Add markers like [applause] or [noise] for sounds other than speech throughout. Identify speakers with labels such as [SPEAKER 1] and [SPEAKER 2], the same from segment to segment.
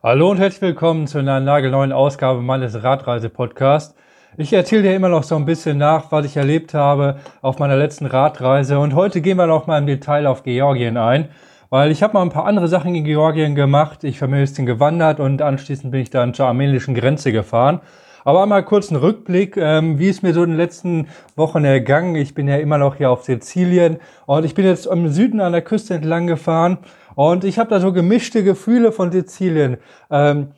[SPEAKER 1] Hallo und herzlich willkommen zu einer nagelneuen Ausgabe meines Radreise-Podcasts. Ich erzähle dir immer noch so ein bisschen nach, was ich erlebt habe auf meiner letzten Radreise und heute gehen wir noch mal im Detail auf Georgien ein, weil ich habe mal ein paar andere Sachen in Georgien gemacht. Ich bin ein bisschen gewandert und anschließend bin ich dann zur armenischen Grenze gefahren. Aber einmal kurz einen Rückblick, ähm, wie es mir so in den letzten Wochen ergangen. Ich bin ja immer noch hier auf Sizilien und ich bin jetzt im Süden an der Küste entlang gefahren und ich habe da so gemischte Gefühle von Sizilien. Ähm,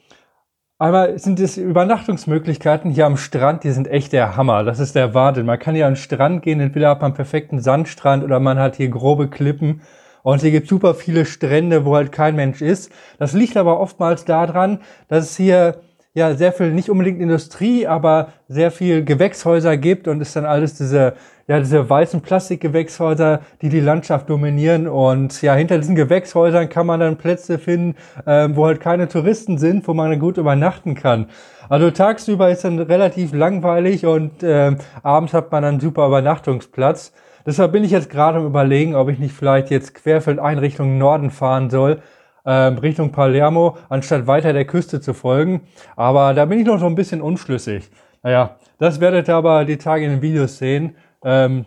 [SPEAKER 1] Einmal sind es Übernachtungsmöglichkeiten hier am Strand, die sind echt der Hammer. Das ist der Wahnsinn. Man kann hier an den Strand gehen, entweder hat man einen perfekten Sandstrand oder man hat hier grobe Klippen. Und hier gibt super viele Strände, wo halt kein Mensch ist. Das liegt aber oftmals daran, dass es hier ja sehr viel, nicht unbedingt Industrie, aber sehr viel Gewächshäuser gibt und es dann alles diese, ja, diese weißen Plastikgewächshäuser, die die Landschaft dominieren. Und ja, hinter diesen Gewächshäusern kann man dann Plätze finden, äh, wo halt keine Touristen sind, wo man dann gut übernachten kann. Also tagsüber ist dann relativ langweilig und äh, abends hat man dann super Übernachtungsplatz. Deshalb bin ich jetzt gerade am überlegen, ob ich nicht vielleicht jetzt querfeldein Richtung Norden fahren soll ähm, Richtung Palermo, anstatt weiter der Küste zu folgen. Aber da bin ich noch so ein bisschen unschlüssig. Naja, das werdet ihr aber die Tage in den Videos sehen. Ähm,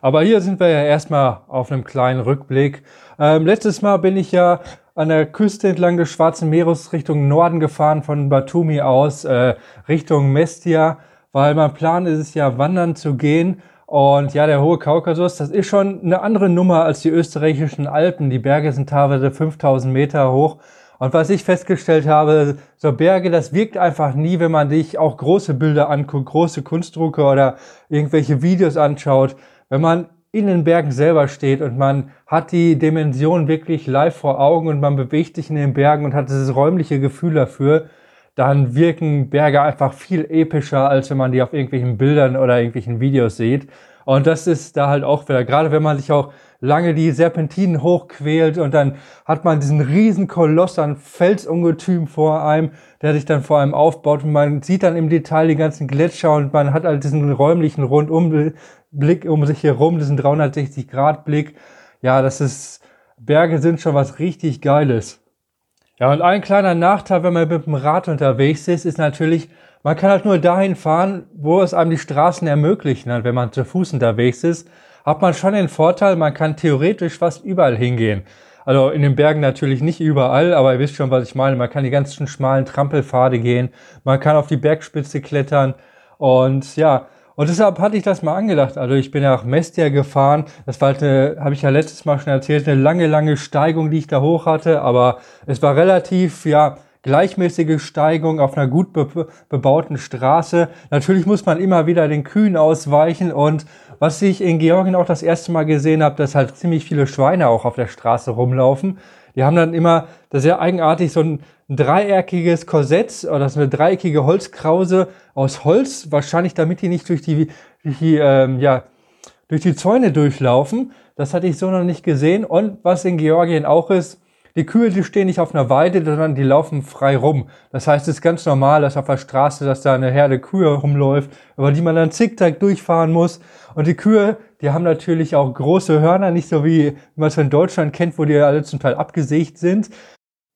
[SPEAKER 1] aber hier sind wir ja erstmal auf einem kleinen Rückblick. Ähm, letztes Mal bin ich ja an der Küste entlang des Schwarzen Meeres Richtung Norden gefahren, von Batumi aus äh, Richtung Mestia, weil mein Plan ist es ja, wandern zu gehen und ja, der hohe Kaukasus, das ist schon eine andere Nummer als die österreichischen Alpen. Die Berge sind teilweise 5000 Meter hoch. Und was ich festgestellt habe, so Berge, das wirkt einfach nie, wenn man sich auch große Bilder anguckt, große Kunstdrucke oder irgendwelche Videos anschaut. Wenn man in den Bergen selber steht und man hat die Dimension wirklich live vor Augen und man bewegt sich in den Bergen und hat dieses räumliche Gefühl dafür, dann wirken Berge einfach viel epischer, als wenn man die auf irgendwelchen Bildern oder irgendwelchen Videos sieht. Und das ist da halt auch wieder, gerade wenn man sich auch lange die Serpentinen hochquält und dann hat man diesen riesen Koloss an Felsungetüm vor einem, der sich dann vor einem aufbaut und man sieht dann im Detail die ganzen Gletscher und man hat halt diesen räumlichen Rundumblick um sich herum, diesen 360 Grad Blick. Ja, das ist, Berge sind schon was richtig Geiles. Ja, und ein kleiner Nachteil, wenn man mit dem Rad unterwegs ist, ist natürlich, man kann halt nur dahin fahren, wo es einem die Straßen ermöglichen. Und wenn man zu Fuß unterwegs ist, hat man schon den Vorteil, man kann theoretisch fast überall hingehen. Also in den Bergen natürlich nicht überall, aber ihr wisst schon, was ich meine. Man kann die ganzen schmalen Trampelpfade gehen, man kann auf die Bergspitze klettern und ja, und deshalb hatte ich das mal angedacht. Also ich bin nach Mestia gefahren. Das war halt eine, habe ich ja letztes Mal schon erzählt, eine lange, lange Steigung, die ich da hoch hatte. Aber es war relativ, ja, gleichmäßige Steigung auf einer gut be bebauten Straße. Natürlich muss man immer wieder den Kühen ausweichen und was ich in Georgien auch das erste Mal gesehen habe, dass halt ziemlich viele Schweine auch auf der Straße rumlaufen. Die haben dann immer, das ist sehr eigenartig, so ein, ein dreieckiges Korsett oder so eine dreieckige Holzkrause aus Holz, wahrscheinlich damit die nicht durch die, durch die, ähm, ja, durch die Zäune durchlaufen. Das hatte ich so noch nicht gesehen. Und was in Georgien auch ist, die Kühe, die stehen nicht auf einer Weide, sondern die laufen frei rum. Das heißt, es ist ganz normal, dass auf der Straße, dass da eine Herde Kühe rumläuft, über die man dann zickzack durchfahren muss. Und die Kühe, die haben natürlich auch große Hörner, nicht so wie, wie man es in Deutschland kennt, wo die alle zum Teil abgesägt sind.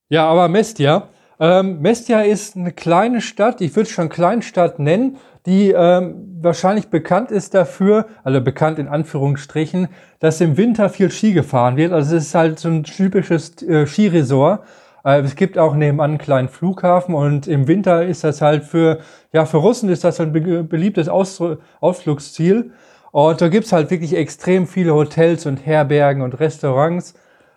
[SPEAKER 1] Ja, aber Mestia. Ähm, Mestia ist eine kleine Stadt, ich würde es schon Kleinstadt nennen, die ähm, wahrscheinlich bekannt ist dafür, also bekannt in Anführungsstrichen, dass im Winter viel Ski gefahren wird. Also es ist halt so ein typisches äh, Skiresort. Äh, es gibt auch nebenan einen kleinen Flughafen und im Winter ist das halt für, ja, für Russen ist das ein be beliebtes Aus Ausflugsziel. Und da gibt's halt wirklich extrem viele Hotels und Herbergen und Restaurants.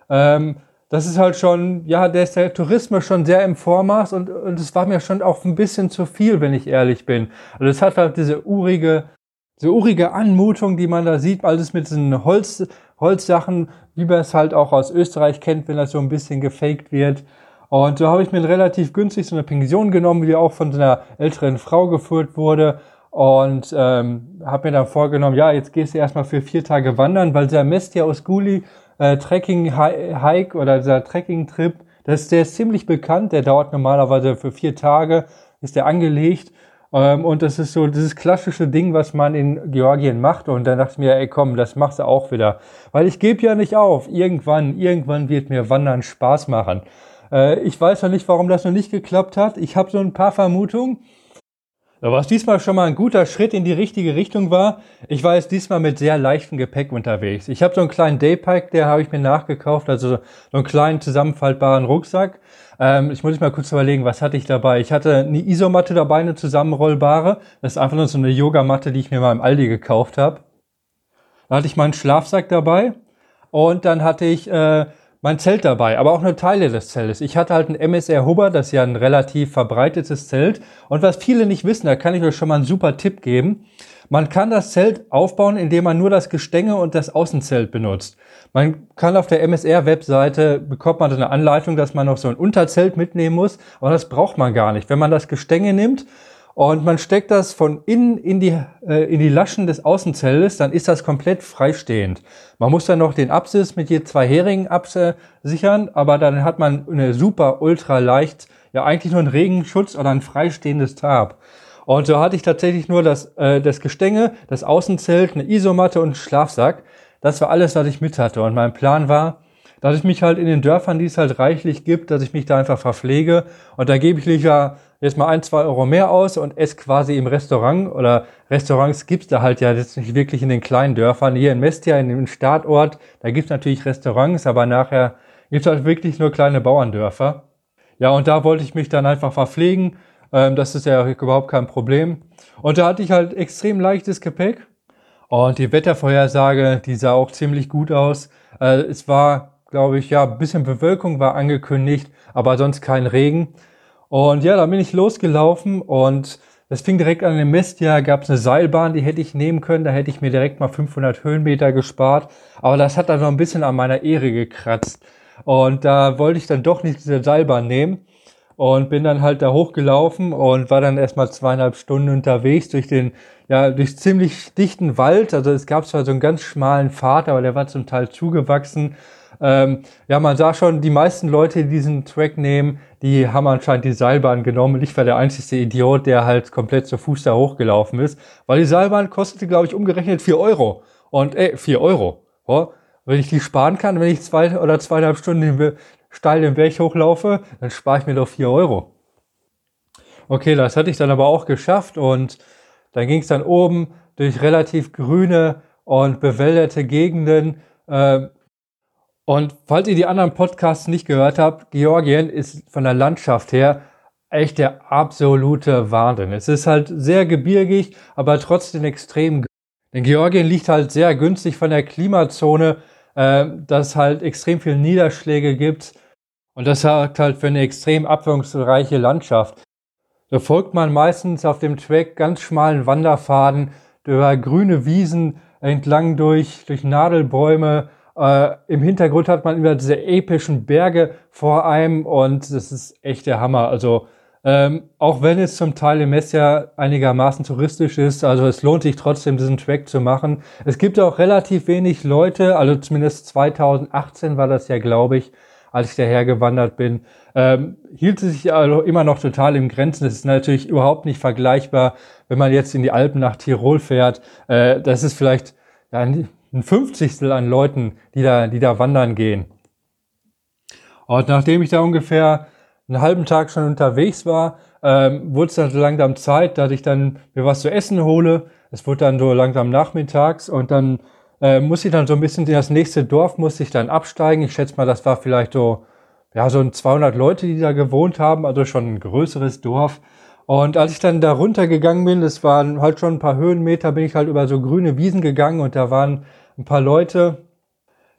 [SPEAKER 1] Ähm, das ist halt schon, ja, da ist der Tourismus schon sehr im Vormaß und, und es war mir schon auch ein bisschen zu viel, wenn ich ehrlich bin. Also es hat halt diese urige, diese urige Anmutung, die man da sieht, alles mit diesen Holz, Holzsachen, wie man es halt auch aus Österreich kennt, wenn das so ein bisschen gefaked wird. Und so habe ich mir relativ günstig so eine Pension genommen, die auch von so einer älteren Frau geführt wurde. Und ähm, habe mir dann vorgenommen, ja, jetzt gehst du erstmal für vier Tage wandern, weil der Mestia aus Guli äh, Trekking-Hike oder dieser Trekking-Trip, das, der ist ziemlich bekannt, der dauert normalerweise für vier Tage, ist der angelegt. Ähm, und das ist so dieses klassische Ding, was man in Georgien macht. Und dann dachte ich mir, ey komm, das machst du auch wieder. Weil ich gebe ja nicht auf. Irgendwann, irgendwann wird mir Wandern Spaß machen. Äh, ich weiß noch nicht, warum das noch nicht geklappt hat. Ich habe so ein paar Vermutungen. Was diesmal schon mal ein guter Schritt in die richtige Richtung war, ich war jetzt diesmal mit sehr leichtem Gepäck unterwegs. Ich habe so einen kleinen Daypack, der habe ich mir nachgekauft, also so einen kleinen zusammenfaltbaren Rucksack. Ähm, ich muss mal kurz überlegen, was hatte ich dabei? Ich hatte eine Isomatte dabei, eine zusammenrollbare. Das ist einfach nur so eine Yogamatte, die ich mir mal im Aldi gekauft habe. Dann hatte ich meinen Schlafsack dabei und dann hatte ich äh, mein Zelt dabei, aber auch nur Teile des Zeltes. Ich hatte halt ein MSR Hubber, das ist ja ein relativ verbreitetes Zelt. Und was viele nicht wissen, da kann ich euch schon mal einen super Tipp geben. Man kann das Zelt aufbauen, indem man nur das Gestänge und das Außenzelt benutzt. Man kann auf der MSR-Webseite bekommt man eine Anleitung, dass man noch so ein Unterzelt mitnehmen muss, aber das braucht man gar nicht. Wenn man das Gestänge nimmt und man steckt das von innen in die, äh, in die Laschen des Außenzeltes, dann ist das komplett freistehend. Man muss dann noch den Apsis mit je zwei Heringen absichern, aber dann hat man eine super ultra leicht, ja eigentlich nur einen Regenschutz oder ein freistehendes Tarp. Und so hatte ich tatsächlich nur das, äh, das Gestänge, das Außenzelt, eine Isomatte und einen Schlafsack. Das war alles, was ich mit hatte. Und mein Plan war, dass ich mich halt in den Dörfern, die es halt reichlich gibt, dass ich mich da einfach verpflege. Und da gebe ich lieber jetzt mal ein, zwei Euro mehr aus und esse quasi im Restaurant oder Restaurants gibt's da halt ja jetzt nicht wirklich in den kleinen Dörfern. Hier in Mestia, in dem Startort, da gibt's natürlich Restaurants, aber nachher gibt's halt wirklich nur kleine Bauerndörfer. Ja, und da wollte ich mich dann einfach verpflegen. Ähm, das ist ja überhaupt kein Problem. Und da hatte ich halt extrem leichtes Gepäck. Und die Wettervorhersage, die sah auch ziemlich gut aus. Äh, es war, glaube ich, ja, ein bisschen Bewölkung war angekündigt, aber sonst kein Regen. Und ja, da bin ich losgelaufen und das fing direkt an dem Mistjahr, gab es eine Seilbahn, die hätte ich nehmen können, da hätte ich mir direkt mal 500 Höhenmeter gespart. Aber das hat dann noch ein bisschen an meiner Ehre gekratzt. Und da wollte ich dann doch nicht diese Seilbahn nehmen und bin dann halt da hochgelaufen und war dann erstmal zweieinhalb Stunden unterwegs durch den, ja, durch ziemlich dichten Wald. Also es gab zwar so einen ganz schmalen Pfad, aber der war zum Teil zugewachsen ähm, ja, man sah schon, die meisten Leute, die diesen Track nehmen, die haben anscheinend die Seilbahn genommen. Ich war der einzige Idiot, der halt komplett zu Fuß da hochgelaufen ist. Weil die Seilbahn kostete, glaube ich, umgerechnet vier Euro. Und, ey, vier Euro. Oh, wenn ich die sparen kann, wenn ich zwei oder zweieinhalb Stunden steil den Berg hochlaufe, dann spare ich mir doch vier Euro. Okay, das hatte ich dann aber auch geschafft und dann ging es dann oben durch relativ grüne und bewälderte Gegenden. Äh, und falls ihr die anderen Podcasts nicht gehört habt, Georgien ist von der Landschaft her echt der absolute Wahnsinn. Es ist halt sehr gebirgig, aber trotzdem extrem. Denn Georgien liegt halt sehr günstig von der Klimazone, äh, dass halt extrem viel Niederschläge gibt. Und das sorgt halt für eine extrem abwechslungsreiche Landschaft. Da folgt man meistens auf dem Track ganz schmalen Wanderfaden über grüne Wiesen entlang durch, durch Nadelbäume äh, Im Hintergrund hat man immer diese epischen Berge vor einem und das ist echt der Hammer. Also ähm, auch wenn es zum Teil im Messia einigermaßen touristisch ist, also es lohnt sich trotzdem, diesen Track zu machen. Es gibt auch relativ wenig Leute, also zumindest 2018 war das ja, glaube ich, als ich daher gewandert bin, ähm, hielt es sich also immer noch total im Grenzen. Das ist natürlich überhaupt nicht vergleichbar, wenn man jetzt in die Alpen nach Tirol fährt. Äh, das ist vielleicht ja, ein Fünfzigstel an Leuten, die da, die da wandern gehen. Und nachdem ich da ungefähr einen halben Tag schon unterwegs war, ähm, wurde es dann so langsam Zeit, dass ich dann mir was zu essen hole. Es wurde dann so langsam nachmittags und dann äh, muss ich dann so ein bisschen in das nächste Dorf musste ich dann absteigen. Ich schätze mal, das war vielleicht so ja so ein 200 Leute, die da gewohnt haben, also schon ein größeres Dorf. Und als ich dann da runtergegangen bin, das waren halt schon ein paar Höhenmeter, bin ich halt über so grüne Wiesen gegangen und da waren ein paar Leute,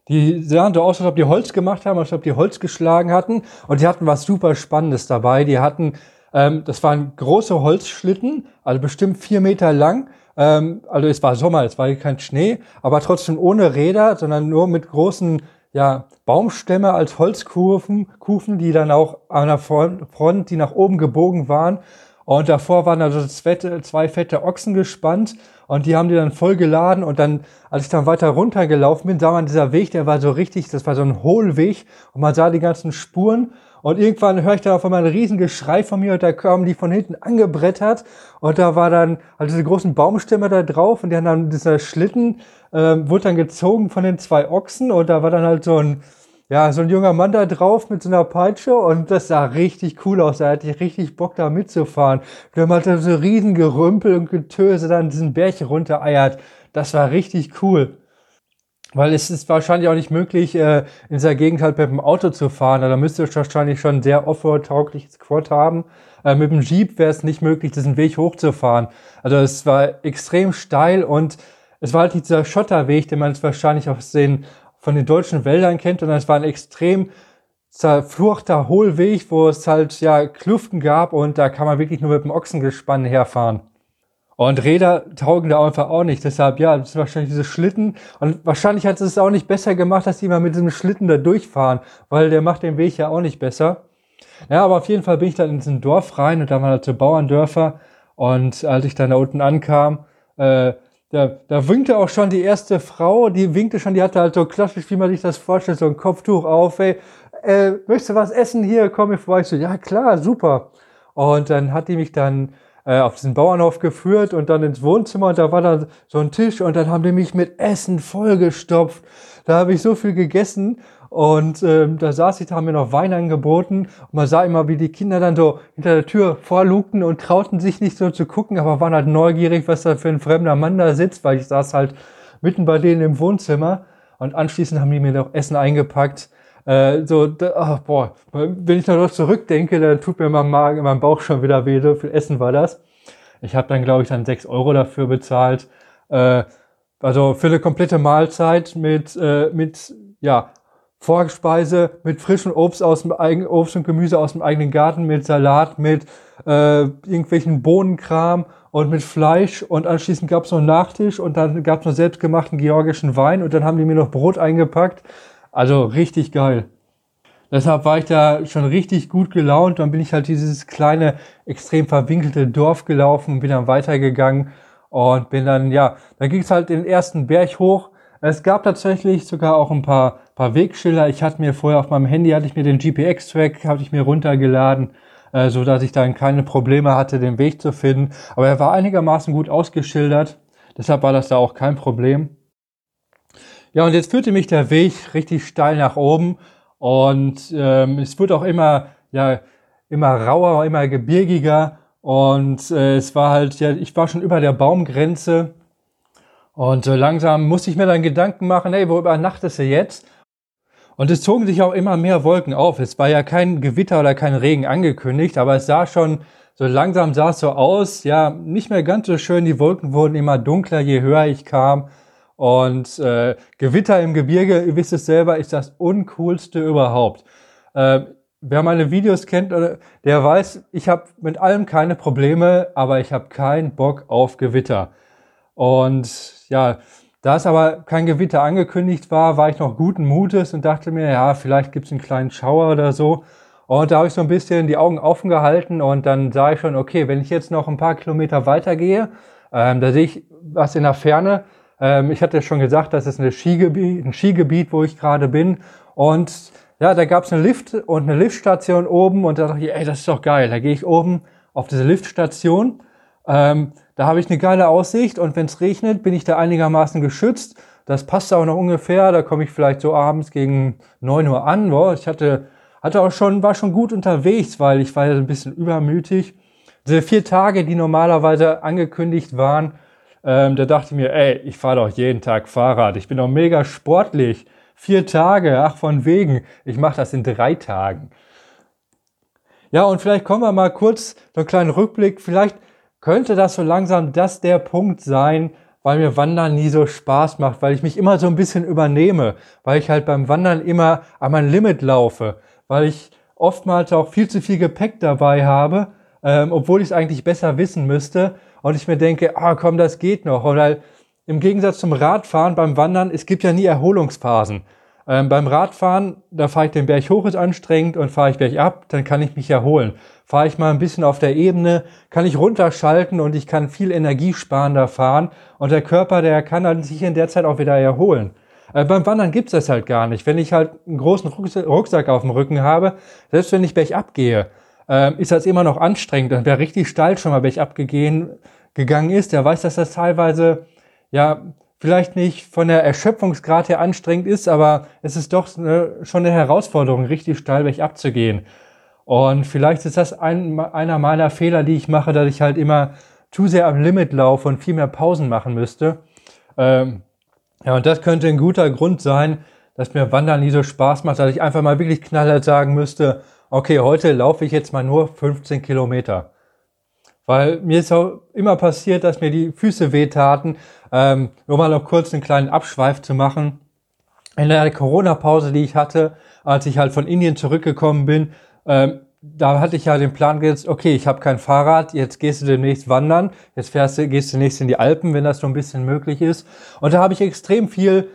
[SPEAKER 1] die sahen so aus, als ob die Holz gemacht haben, als ob die Holz geschlagen hatten. Und die hatten was super Spannendes dabei. Die hatten, ähm, das waren große Holzschlitten, also bestimmt vier Meter lang. Ähm, also es war Sommer, es war kein Schnee, aber trotzdem ohne Räder, sondern nur mit großen ja, Baumstämme als Holzkufen, Kufen, die dann auch an der Front, die nach oben gebogen waren. Und davor waren also zwei fette Ochsen gespannt und die haben die dann voll geladen und dann, als ich dann weiter runtergelaufen bin, sah man dieser Weg, der war so richtig, das war so ein Hohlweg und man sah die ganzen Spuren und irgendwann höre ich dann auf einmal ein riesen Geschrei von mir und da kamen die von hinten angebrettert und da war dann also diese großen Baumstämme da drauf und die haben dann dieser Schlitten äh, wurde dann gezogen von den zwei Ochsen und da war dann halt so ein ja, so ein junger Mann da drauf mit so einer Peitsche und das sah richtig cool aus. Da hatte ich richtig Bock da mitzufahren. Der hatte so riesen Gerümpel und Getöse dann diesen Berg runtereiert. Das war richtig cool. Weil es ist wahrscheinlich auch nicht möglich, äh, in dieser Gegend halt mit dem Auto zu fahren. Da müsste ihr wahrscheinlich schon ein sehr offroad-taugliches Quad haben. Äh, mit dem Jeep wäre es nicht möglich, diesen Weg hochzufahren. Also es war extrem steil und es war halt dieser Schotterweg, den man jetzt wahrscheinlich aus den von den deutschen Wäldern kennt. Und es war ein extrem zerfluchter Hohlweg, wo es halt ja Kluften gab und da kann man wirklich nur mit dem Ochsengespann herfahren. Und Räder taugen da einfach auch nicht. Deshalb, ja, das ist wahrscheinlich diese Schlitten. Und wahrscheinlich hat es auch nicht besser gemacht, dass die mal mit diesem Schlitten da durchfahren, weil der macht den Weg ja auch nicht besser. Ja, aber auf jeden Fall bin ich dann in diesen Dorf rein und da waren halt so Bauerndörfer. Und als ich dann da unten ankam, äh, da, da winkte auch schon die erste Frau, die winkte schon, die hatte halt so klassisch, wie man sich das vorstellt, so ein Kopftuch auf, ey, äh, möchtest du was essen hier, komm mir vorbei. Ich so, ja klar, super. Und dann hat die mich dann äh, auf diesen Bauernhof geführt und dann ins Wohnzimmer und da war dann so ein Tisch und dann haben die mich mit Essen vollgestopft. Da habe ich so viel gegessen und ähm, da saß ich, da haben mir noch Wein angeboten. Und man sah immer, wie die Kinder dann so hinter der Tür vorlugten und trauten sich nicht so zu gucken, aber waren halt neugierig, was da für ein fremder Mann da sitzt, weil ich saß halt mitten bei denen im Wohnzimmer. Und anschließend haben die mir noch Essen eingepackt. Äh, so, da, ach, boah, wenn ich noch zurückdenke, dann tut mir mein Magen, mein Bauch schon wieder weh. So viel Essen war das. Ich habe dann, glaube ich, dann sechs Euro dafür bezahlt. Äh, also für eine komplette Mahlzeit mit, äh, mit ja, Vorspeise mit frischem Obst aus dem eigenen Obst und Gemüse aus dem eigenen Garten, mit Salat, mit äh, irgendwelchen Bohnenkram und mit Fleisch und anschließend gab es noch einen Nachtisch und dann gab es noch selbstgemachten georgischen Wein und dann haben die mir noch Brot eingepackt. Also richtig geil. Deshalb war ich da schon richtig gut gelaunt. Dann bin ich halt dieses kleine, extrem verwinkelte Dorf gelaufen, bin dann weitergegangen und bin dann, ja, dann ging es halt den ersten Berg hoch es gab tatsächlich sogar auch ein paar, paar Wegschilder. Ich hatte mir vorher auf meinem Handy, hatte ich mir den GPX-Track, hatte ich mir runtergeladen, äh, so dass ich dann keine Probleme hatte, den Weg zu finden. Aber er war einigermaßen gut ausgeschildert. Deshalb war das da auch kein Problem. Ja, und jetzt führte mich der Weg richtig steil nach oben. Und ähm, es wurde auch immer, ja, immer rauer, immer gebirgiger. Und äh, es war halt, ja, ich war schon über der Baumgrenze und so langsam musste ich mir dann Gedanken machen, hey, wo übernachtest du jetzt? Und es zogen sich auch immer mehr Wolken auf. Es war ja kein Gewitter oder kein Regen angekündigt, aber es sah schon, so langsam sah es so aus, ja, nicht mehr ganz so schön. Die Wolken wurden immer dunkler, je höher ich kam. Und äh, Gewitter im Gebirge, ihr wisst es selber, ist das uncoolste überhaupt. Äh, wer meine Videos kennt, der weiß, ich habe mit allem keine Probleme, aber ich habe keinen Bock auf Gewitter. Und ja, da es aber kein Gewitter angekündigt war, war ich noch guten Mutes und dachte mir, ja, vielleicht gibt es einen kleinen Schauer oder so. Und da habe ich so ein bisschen die Augen offen gehalten und dann sah ich schon, okay, wenn ich jetzt noch ein paar Kilometer weitergehe, ähm, da sehe ich was in der Ferne. Ähm, ich hatte schon gesagt, das ist eine Skigebiet, ein Skigebiet, wo ich gerade bin. Und ja, da gab es einen Lift und eine Liftstation oben und da dachte ich, ey, das ist doch geil. Da gehe ich oben auf diese Liftstation. Ähm, da habe ich eine geile Aussicht und wenn es regnet, bin ich da einigermaßen geschützt. Das passt auch noch ungefähr. Da komme ich vielleicht so abends gegen neun Uhr an. Boah, ich hatte, hatte auch schon, war schon gut unterwegs, weil ich war ja ein bisschen übermütig. Diese vier Tage, die normalerweise angekündigt waren, ähm, da dachte ich mir, ey, ich fahre doch jeden Tag Fahrrad. Ich bin doch mega sportlich. Vier Tage, ach von wegen. Ich mache das in drei Tagen. Ja, und vielleicht kommen wir mal kurz so einen kleinen Rückblick. Vielleicht könnte das so langsam das der Punkt sein, weil mir Wandern nie so Spaß macht, weil ich mich immer so ein bisschen übernehme, weil ich halt beim Wandern immer an mein Limit laufe, weil ich oftmals auch viel zu viel Gepäck dabei habe, ähm, obwohl ich es eigentlich besser wissen müsste und ich mir denke, ah komm, das geht noch. Oder im Gegensatz zum Radfahren beim Wandern, es gibt ja nie Erholungsphasen. Ähm, beim Radfahren, da fahre ich den Berg hoch, ist anstrengend und fahre ich bergab, dann kann ich mich erholen. Fahre ich mal ein bisschen auf der Ebene, kann ich runterschalten und ich kann viel energiesparender fahren und der Körper, der kann dann sich in der Zeit auch wieder erholen. Äh, beim Wandern gibt's das halt gar nicht. Wenn ich halt einen großen Rucksack auf dem Rücken habe, selbst wenn ich bergab gehe, äh, ist das immer noch anstrengend. Und wer richtig steil schon mal bergab gegangen ist, der weiß, dass das teilweise ja vielleicht nicht von der Erschöpfungsgrad her anstrengend ist, aber es ist doch eine, schon eine Herausforderung, richtig steil bergab zu gehen. Und vielleicht ist das ein, einer meiner Fehler, die ich mache, dass ich halt immer zu sehr am Limit laufe und viel mehr Pausen machen müsste. Ähm, ja, und das könnte ein guter Grund sein, dass mir Wandern nie so Spaß macht, dass ich einfach mal wirklich knallhart sagen müsste, okay, heute laufe ich jetzt mal nur 15 Kilometer. Weil mir ist auch immer passiert, dass mir die Füße wehtaten. Ähm, nur mal noch kurz einen kleinen Abschweif zu machen. In der Corona-Pause, die ich hatte, als ich halt von Indien zurückgekommen bin, ähm, da hatte ich ja den Plan jetzt, okay, ich habe kein Fahrrad, jetzt gehst du demnächst wandern, jetzt fährst du, gehst du demnächst in die Alpen, wenn das so ein bisschen möglich ist. Und da habe ich extrem viel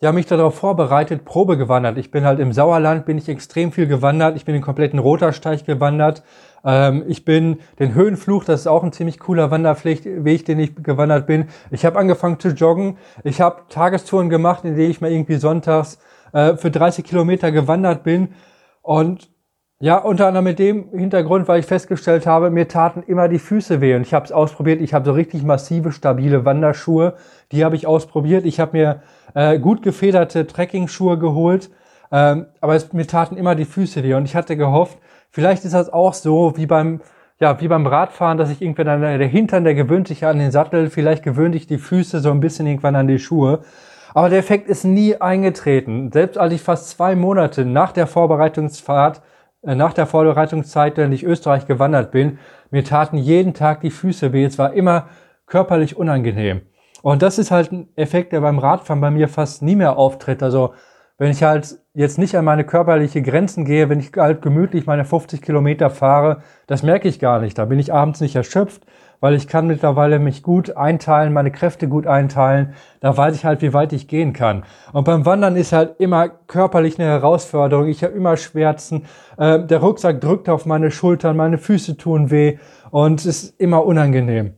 [SPEAKER 1] ja, mich darauf vorbereitet, Probe gewandert. Ich bin halt im Sauerland, bin ich extrem viel gewandert. Ich bin den kompletten Rotersteig gewandert. Ähm, ich bin den Höhenfluch, das ist auch ein ziemlich cooler Wanderweg, den ich gewandert bin. Ich habe angefangen zu joggen. Ich habe Tagestouren gemacht, in denen ich mal irgendwie sonntags äh, für 30 Kilometer gewandert bin. Und ja, unter anderem mit dem Hintergrund, weil ich festgestellt habe, mir taten immer die Füße weh. Und ich habe es ausprobiert. Ich habe so richtig massive, stabile Wanderschuhe. Die habe ich ausprobiert. Ich habe mir äh, gut gefederte Trekking-Schuhe geholt. Ähm, aber es, mir taten immer die Füße weh. Und ich hatte gehofft, vielleicht ist das auch so wie beim, ja, wie beim Radfahren, dass ich irgendwann dann, der Hintern, der gewöhnt sich an den Sattel. Vielleicht gewöhnt sich die Füße so ein bisschen irgendwann an die Schuhe. Aber der Effekt ist nie eingetreten. Selbst als ich fast zwei Monate nach der Vorbereitungsfahrt nach der Vorbereitungszeit, wenn ich Österreich gewandert bin, mir taten jeden Tag die Füße weh. Es war immer körperlich unangenehm. Und das ist halt ein Effekt, der beim Radfahren bei mir fast nie mehr auftritt. Also wenn ich halt jetzt nicht an meine körperliche Grenzen gehe, wenn ich halt gemütlich meine 50 Kilometer fahre, das merke ich gar nicht. Da bin ich abends nicht erschöpft, weil ich kann mittlerweile mich gut einteilen, meine Kräfte gut einteilen. Da weiß ich halt, wie weit ich gehen kann. Und beim Wandern ist halt immer körperlich eine Herausforderung. Ich habe immer Schmerzen. Äh, der Rucksack drückt auf meine Schultern, meine Füße tun weh und es ist immer unangenehm.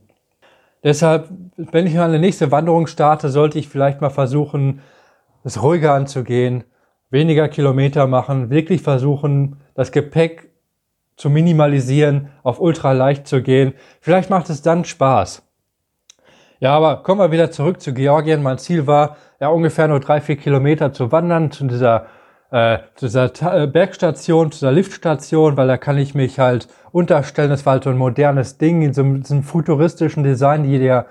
[SPEAKER 1] Deshalb, wenn ich mal eine nächste Wanderung starte, sollte ich vielleicht mal versuchen, es ruhiger anzugehen, weniger Kilometer machen, wirklich versuchen, das Gepäck zu minimalisieren, auf ultra leicht zu gehen. Vielleicht macht es dann Spaß. Ja, aber kommen wir wieder zurück zu Georgien. Mein Ziel war, ja ungefähr nur drei, vier Kilometer zu wandern zu dieser, äh, zu dieser äh, Bergstation, zu dieser Liftstation, weil da kann ich mich halt unterstellen. Das war halt so ein modernes Ding in so einem, so einem futuristischen Design, die die ja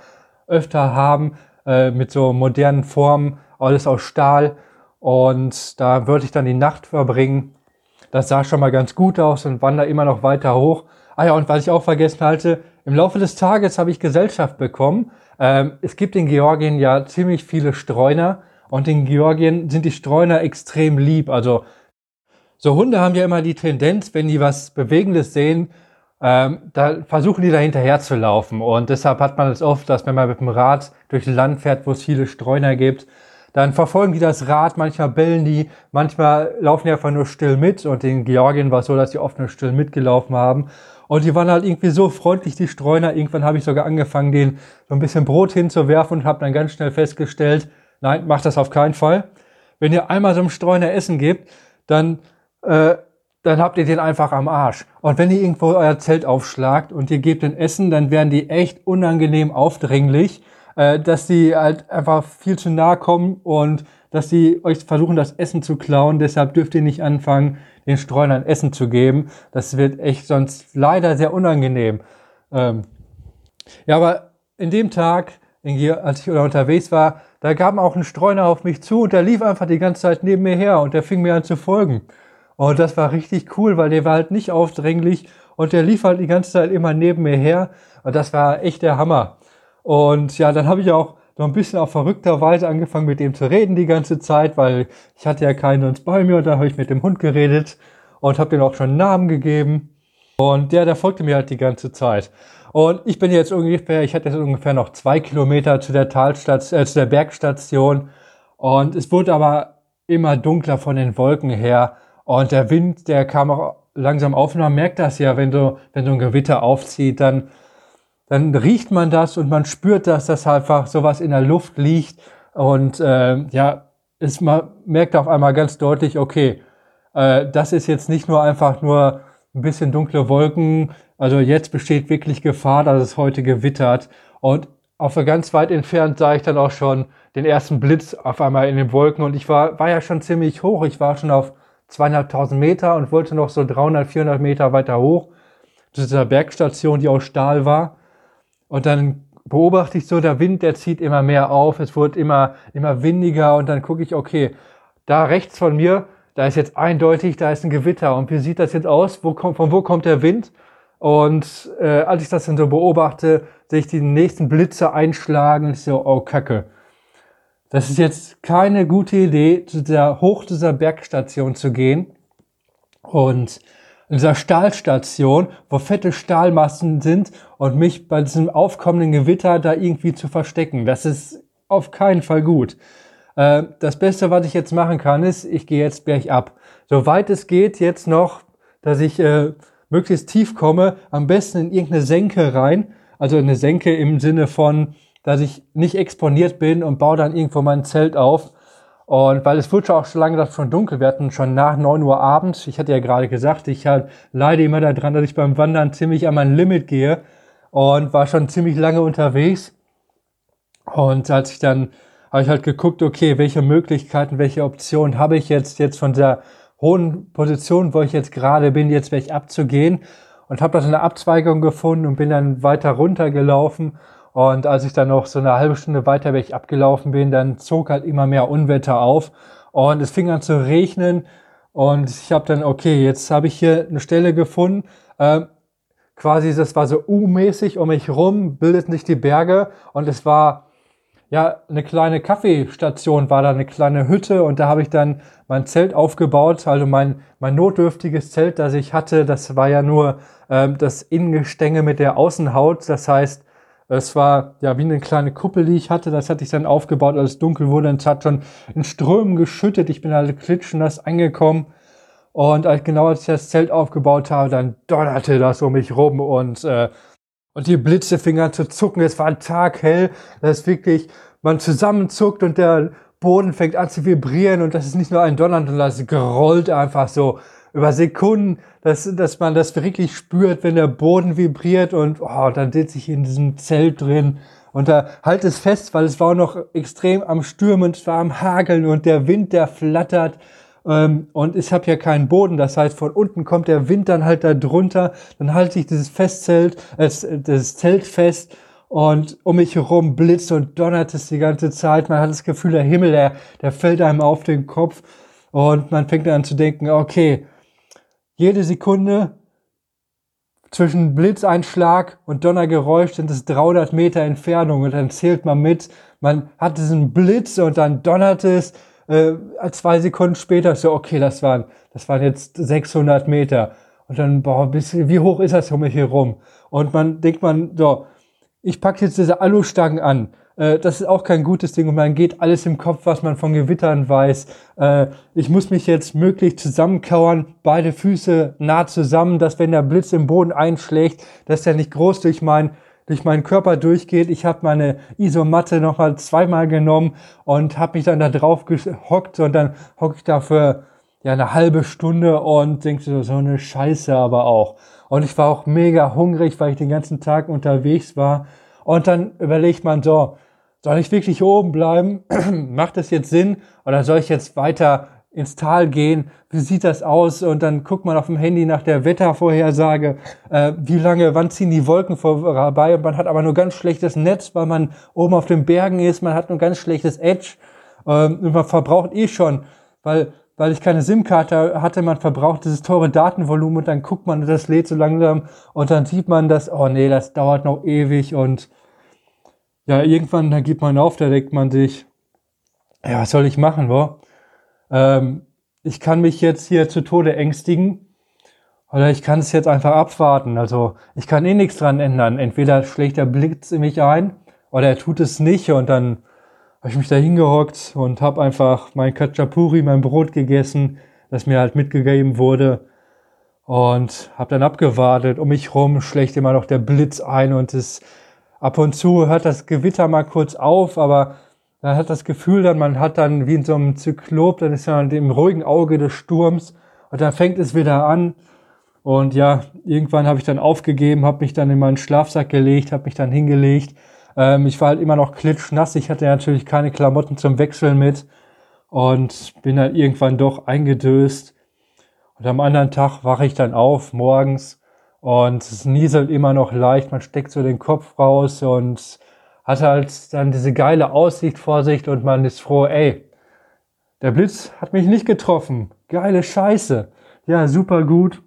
[SPEAKER 1] öfter haben, äh, mit so modernen Formen, alles aus Stahl. Und da würde ich dann die Nacht verbringen das sah schon mal ganz gut aus und wander immer noch weiter hoch. Ah ja, und was ich auch vergessen halte, im Laufe des Tages habe ich Gesellschaft bekommen. Ähm, es gibt in Georgien ja ziemlich viele Streuner und in Georgien sind die Streuner extrem lieb. Also so Hunde haben ja immer die Tendenz, wenn die was Bewegendes sehen, ähm, da versuchen die da hinterher zu laufen. Und deshalb hat man es oft, dass wenn man mit dem Rad durch Land fährt, wo es viele Streuner gibt, dann verfolgen die das Rad, manchmal bellen die, manchmal laufen die einfach nur still mit. Und in Georgien war es so, dass die oft nur still mitgelaufen haben. Und die waren halt irgendwie so freundlich, die Streuner. Irgendwann habe ich sogar angefangen, denen so ein bisschen Brot hinzuwerfen und habe dann ganz schnell festgestellt, nein, macht das auf keinen Fall. Wenn ihr einmal so einem Streuner Essen gebt, dann, äh, dann habt ihr den einfach am Arsch. Und wenn ihr irgendwo euer Zelt aufschlagt und ihr gebt den Essen, dann werden die echt unangenehm aufdringlich äh, dass die halt einfach viel zu nahe kommen und dass die euch versuchen, das Essen zu klauen. Deshalb dürft ihr nicht anfangen, den Streunern Essen zu geben. Das wird echt sonst leider sehr unangenehm. Ähm ja, aber in dem Tag, in, als ich unterwegs war, da gab auch ein Streuner auf mich zu und der lief einfach die ganze Zeit neben mir her und der fing mir an zu folgen. Und das war richtig cool, weil der war halt nicht aufdringlich und der lief halt die ganze Zeit immer neben mir her. Und das war echt der Hammer. Und ja, dann habe ich auch so ein bisschen auf verrückter Weise angefangen mit ihm zu reden die ganze Zeit, weil ich hatte ja keinen sonst bei mir und dann habe ich mit dem Hund geredet und habe ihm auch schon einen Namen gegeben. Und der, der folgte mir halt die ganze Zeit. Und ich bin jetzt ungefähr, ich hatte jetzt ungefähr noch zwei Kilometer zu der Talstation, äh, zu der Bergstation. Und es wurde aber immer dunkler von den Wolken her. Und der Wind, der kam auch langsam auf. Und man merkt das ja, wenn so, wenn so ein Gewitter aufzieht, dann dann riecht man das und man spürt, dass das einfach sowas in der Luft liegt. Und äh, ja, ist, man merkt auf einmal ganz deutlich, okay, äh, das ist jetzt nicht nur einfach nur ein bisschen dunkle Wolken. Also jetzt besteht wirklich Gefahr, dass es heute gewittert. Und auf ganz weit entfernt sah ich dann auch schon den ersten Blitz auf einmal in den Wolken und ich war, war ja schon ziemlich hoch. Ich war schon auf zweieinhalbtausend Meter und wollte noch so 300, 400 Meter weiter hoch zu dieser Bergstation, die aus Stahl war. Und dann beobachte ich so, der Wind, der zieht immer mehr auf, es wird immer, immer windiger und dann gucke ich, okay, da rechts von mir, da ist jetzt eindeutig, da ist ein Gewitter und wie sieht das jetzt aus? Wo kommt, von wo kommt der Wind? Und äh, als ich das dann so beobachte, sehe ich die nächsten Blitze einschlagen ich so, oh Kacke. Das ist jetzt keine gute Idee, zu der, hoch zu dieser Bergstation zu gehen. Und in dieser Stahlstation, wo fette Stahlmassen sind und mich bei diesem aufkommenden Gewitter da irgendwie zu verstecken. Das ist auf keinen Fall gut. Äh, das Beste, was ich jetzt machen kann, ist, ich gehe jetzt bergab. Soweit es geht, jetzt noch, dass ich äh, möglichst tief komme, am besten in irgendeine Senke rein. Also eine Senke im Sinne von, dass ich nicht exponiert bin und baue dann irgendwo mein Zelt auf. Und weil es schon auch schon lange dass schon dunkel, wir hatten schon nach neun Uhr abends, ich hatte ja gerade gesagt, ich halt leide immer daran, dass ich beim Wandern ziemlich an mein Limit gehe und war schon ziemlich lange unterwegs. Und als ich dann, habe ich halt geguckt, okay, welche Möglichkeiten, welche Optionen habe ich jetzt, jetzt von der hohen Position, wo ich jetzt gerade bin, jetzt weg abzugehen und habe das in der Abzweigung gefunden und bin dann weiter runtergelaufen und als ich dann noch so eine halbe Stunde weiter weg abgelaufen bin, dann zog halt immer mehr Unwetter auf. Und es fing an zu regnen. Und ich habe dann, okay, jetzt habe ich hier eine Stelle gefunden, äh, quasi das war so U-mäßig um mich rum, bildeten sich die Berge. Und es war ja, eine kleine Kaffeestation war da, eine kleine Hütte. Und da habe ich dann mein Zelt aufgebaut, also mein, mein notdürftiges Zelt, das ich hatte, das war ja nur ähm, das Innengestänge mit der Außenhaut, das heißt, es war ja wie eine kleine Kuppel, die ich hatte, das hatte ich dann aufgebaut, als es dunkel wurde und es hat schon in Strömen geschüttet, ich bin halt klitschnass angekommen. Und als, genau als ich das Zelt aufgebaut habe, dann donnerte das um mich rum. Und äh, und die Blitze fingen an zu zucken. Es war ein Tag hell. Das ist wirklich, man zusammenzuckt und der Boden fängt an zu vibrieren. Und das ist nicht nur ein Donnern, sondern das grollt einfach so über Sekunden, dass, dass man das wirklich spürt, wenn der Boden vibriert und oh, dann sitze ich in diesem Zelt drin. Und da halt es fest, weil es war noch extrem am Stürmen, es war am Hageln und der Wind, der flattert. Ähm, und ich habe ja keinen Boden, das heißt, von unten kommt der Wind dann halt da drunter, dann halte ich dieses Festzelt, äh, das Zelt fest und um mich herum blitzt und donnert es die ganze Zeit. Man hat das Gefühl, der Himmel, der, der fällt einem auf den Kopf. Und man fängt an zu denken, okay, jede Sekunde zwischen Blitzeinschlag und Donnergeräusch sind es 300 Meter Entfernung und dann zählt man mit, man hat diesen Blitz und dann donnert es äh, zwei Sekunden später so, okay, das waren, das waren jetzt 600 Meter. Und dann, boah, bis, wie hoch ist das um mich herum? Und man denkt man, so, ich packe jetzt diese Alustangen an. Äh, das ist auch kein gutes Ding und man geht alles im Kopf, was man von Gewittern weiß. Äh, ich muss mich jetzt möglichst zusammenkauern, beide Füße nah zusammen, dass wenn der Blitz im Boden einschlägt, dass der nicht groß durch mein durch meinen Körper durchgeht. Ich habe meine Isomatte nochmal zweimal genommen und habe mich dann da drauf gehockt und dann hocke ich da für ja eine halbe Stunde und denke so, so eine Scheiße aber auch. Und ich war auch mega hungrig, weil ich den ganzen Tag unterwegs war. Und dann überlegt man so, soll ich wirklich oben bleiben? [clears throat] Macht das jetzt Sinn? Oder soll ich jetzt weiter ins Tal gehen, wie sieht das aus? Und dann guckt man auf dem Handy nach der Wettervorhersage, äh, wie lange, wann ziehen die Wolken vorbei? Und man hat aber nur ganz schlechtes Netz, weil man oben auf den Bergen ist, man hat nur ganz schlechtes Edge ähm, und man verbraucht eh schon, weil weil ich keine SIM-Karte hatte, man verbraucht dieses teure Datenvolumen und dann guckt man, das lädt so langsam und dann sieht man, dass, oh nee, das dauert noch ewig und ja, irgendwann, dann gibt man auf, da denkt man sich, ja, was soll ich machen, wo? ähm, ich kann mich jetzt hier zu Tode ängstigen oder ich kann es jetzt einfach abwarten. Also ich kann eh nichts dran ändern. Entweder schlägt der Blitz in mich ein oder er tut es nicht und dann habe ich mich da hingehockt und habe einfach mein Kachapuri, mein Brot gegessen, das mir halt mitgegeben wurde und habe dann abgewartet. Um mich rum schlägt immer noch der Blitz ein und es ab und zu hört das Gewitter mal kurz auf, aber man hat das Gefühl dann, man hat dann wie in so einem Zyklop, dann ist man im ruhigen Auge des Sturms und dann fängt es wieder an. Und ja, irgendwann habe ich dann aufgegeben, habe mich dann in meinen Schlafsack gelegt, habe mich dann hingelegt, Ähm, ich war halt immer noch klitschnass. Ich hatte natürlich keine Klamotten zum Wechseln mit und bin dann irgendwann doch eingedöst. Und am anderen Tag wache ich dann auf morgens und es nieselt immer noch leicht. Man steckt so den Kopf raus und hat halt dann diese geile Aussicht vor sich und man ist froh, ey, der Blitz hat mich nicht getroffen. Geile Scheiße. Ja, super gut.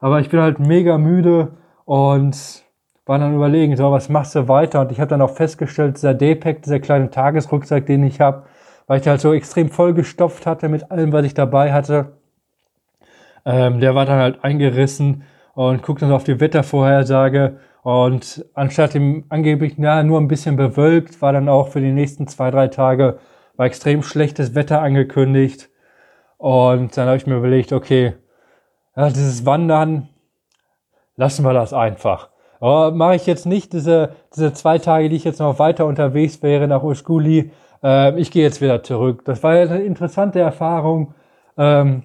[SPEAKER 1] Aber ich bin halt mega müde und war dann überlegen, so, was machst du weiter? Und ich habe dann auch festgestellt, dieser D-Pack, dieser kleine Tagesrucksack, den ich habe, weil ich halt so extrem vollgestopft hatte mit allem, was ich dabei hatte, ähm, der war dann halt eingerissen und guckt dann auf die Wettervorhersage und anstatt dem angeblich ja, nur ein bisschen bewölkt, war dann auch für die nächsten zwei, drei Tage war extrem schlechtes Wetter angekündigt. Und dann habe ich mir überlegt, okay, ja, dieses Wandern, lassen wir das einfach. Aber mache ich jetzt nicht diese, diese zwei Tage, die ich jetzt noch weiter unterwegs wäre nach Uskuli. Äh, ich gehe jetzt wieder zurück. Das war ja eine interessante Erfahrung. Ähm,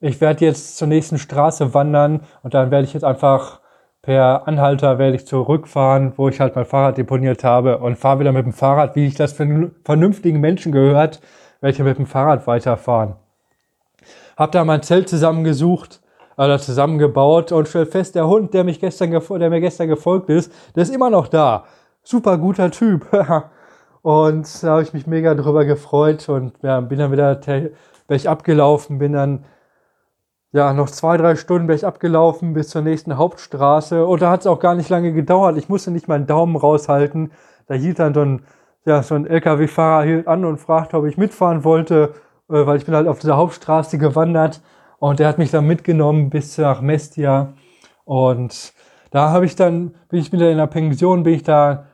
[SPEAKER 1] ich werde jetzt zur nächsten Straße wandern und dann werde ich jetzt einfach per Anhalter werde ich zurückfahren, wo ich halt mein Fahrrad deponiert habe und fahre wieder mit dem Fahrrad, wie ich das für vernünftigen Menschen gehört, ich mit dem Fahrrad weiterfahren. Hab da mein Zelt zusammengesucht, oder zusammengebaut und stell fest, der Hund, der mich gestern, der mir gestern gefolgt ist, der ist immer noch da. Super guter Typ. [laughs] und da habe ich mich mega drüber gefreut und ja, bin dann wieder bergab gelaufen, bin dann ja, noch zwei, drei Stunden bin ich abgelaufen bis zur nächsten Hauptstraße. Und da hat es auch gar nicht lange gedauert. Ich musste nicht meinen Daumen raushalten. Da hielt dann so ein, ja, so ein LKW-Fahrer hielt an und fragte, ob ich mitfahren wollte, äh, weil ich bin halt auf dieser Hauptstraße gewandert. Und der hat mich dann mitgenommen bis nach Mestia. Und da habe ich dann, bin ich wieder in der Pension, bin ich da,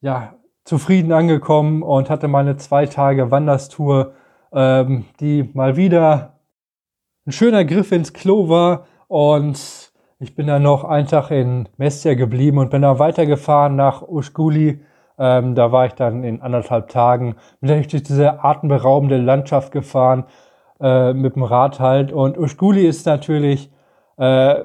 [SPEAKER 1] ja, zufrieden angekommen und hatte meine zwei Tage Wanderstour, ähm, die mal wieder ein schöner Griff ins Klo war und ich bin dann noch einen Tag in Mestia geblieben und bin dann weitergefahren nach Uschguli. Ähm, da war ich dann in anderthalb Tagen, bin dann durch diese atemberaubende Landschaft gefahren, äh, mit dem Rad halt. Und Uschguli ist natürlich äh,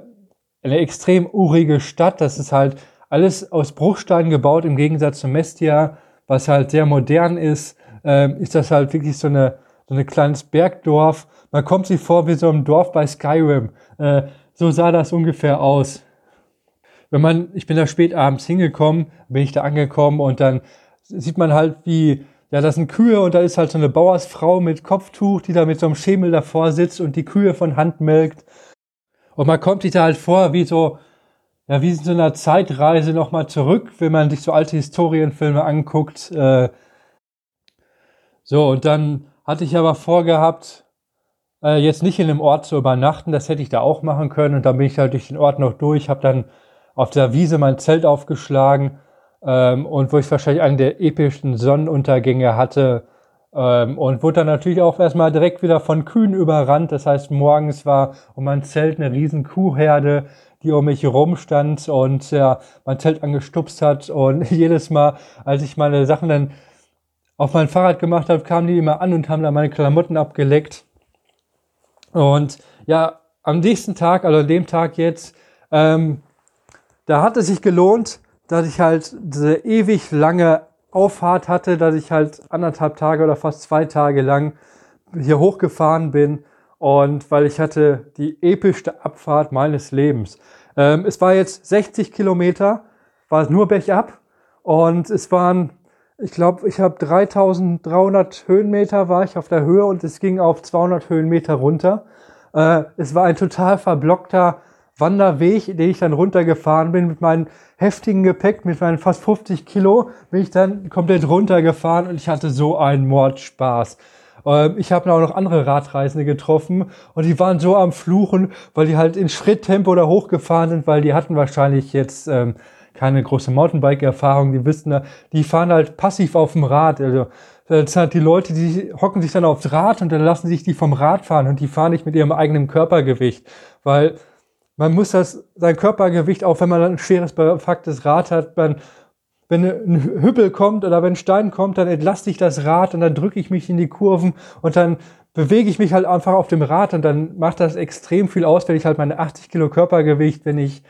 [SPEAKER 1] eine extrem urige Stadt. Das ist halt alles aus Bruchsteinen gebaut, im Gegensatz zu Mestia, was halt sehr modern ist. Ähm, ist das halt wirklich so eine so ein kleines Bergdorf. Man kommt sich vor wie so ein Dorf bei Skyrim. Äh, so sah das ungefähr aus. Wenn man, ich bin da spät abends hingekommen, bin ich da angekommen und dann sieht man halt, wie, ja, das sind Kühe und da ist halt so eine Bauersfrau mit Kopftuch, die da mit so einem Schemel davor sitzt und die Kühe von Hand melkt. Und man kommt sich da halt vor, wie so, ja, wie in so einer Zeitreise nochmal zurück, wenn man sich so alte Historienfilme anguckt. Äh, so, und dann hatte ich aber vorgehabt, äh, jetzt nicht in dem Ort zu übernachten. Das hätte ich da auch machen können. Und dann bin ich halt durch den Ort noch durch, habe dann auf der Wiese mein Zelt aufgeschlagen ähm, und wo ich wahrscheinlich einen der epischsten Sonnenuntergänge hatte. Ähm, und wurde dann natürlich auch erstmal direkt wieder von Kühen überrannt. Das heißt, morgens war um mein Zelt eine riesen Kuhherde, die um mich rumstand und ja, mein Zelt angestupst hat. Und [laughs] jedes Mal, als ich meine Sachen dann auf mein Fahrrad gemacht habe, kamen die immer an und haben da meine Klamotten abgeleckt. Und ja, am nächsten Tag, also an dem Tag jetzt, ähm, da hat es sich gelohnt, dass ich halt diese ewig lange Auffahrt hatte, dass ich halt anderthalb Tage oder fast zwei Tage lang hier hochgefahren bin und weil ich hatte die epischste Abfahrt meines Lebens. Ähm, es war jetzt 60 Kilometer, war es nur bergab und es waren ich glaube, ich habe 3300 Höhenmeter war ich auf der Höhe und es ging auf 200 Höhenmeter runter. Äh, es war ein total verblockter Wanderweg, den ich dann runtergefahren bin mit meinem heftigen Gepäck, mit meinen fast 50 Kilo, bin ich dann komplett runtergefahren und ich hatte so einen Mordspaß. Ähm, ich habe auch noch andere Radreisende getroffen und die waren so am Fluchen, weil die halt in Schritttempo da hochgefahren sind, weil die hatten wahrscheinlich jetzt ähm, keine große Mountainbike-Erfahrung, die wissen, die fahren halt passiv auf dem Rad. Also das sind halt die Leute, die hocken sich dann aufs Rad und dann lassen sich die vom Rad fahren und die fahren nicht mit ihrem eigenen Körpergewicht, weil man muss das, sein Körpergewicht, auch wenn man ein schweres, befucktes Rad hat, man, wenn ein Hüppel kommt oder wenn ein Stein kommt, dann entlaste ich das Rad und dann drücke ich mich in die Kurven und dann bewege ich mich halt einfach auf dem Rad und dann macht das extrem viel aus, wenn ich halt meine 80 Kilo Körpergewicht, wenn ich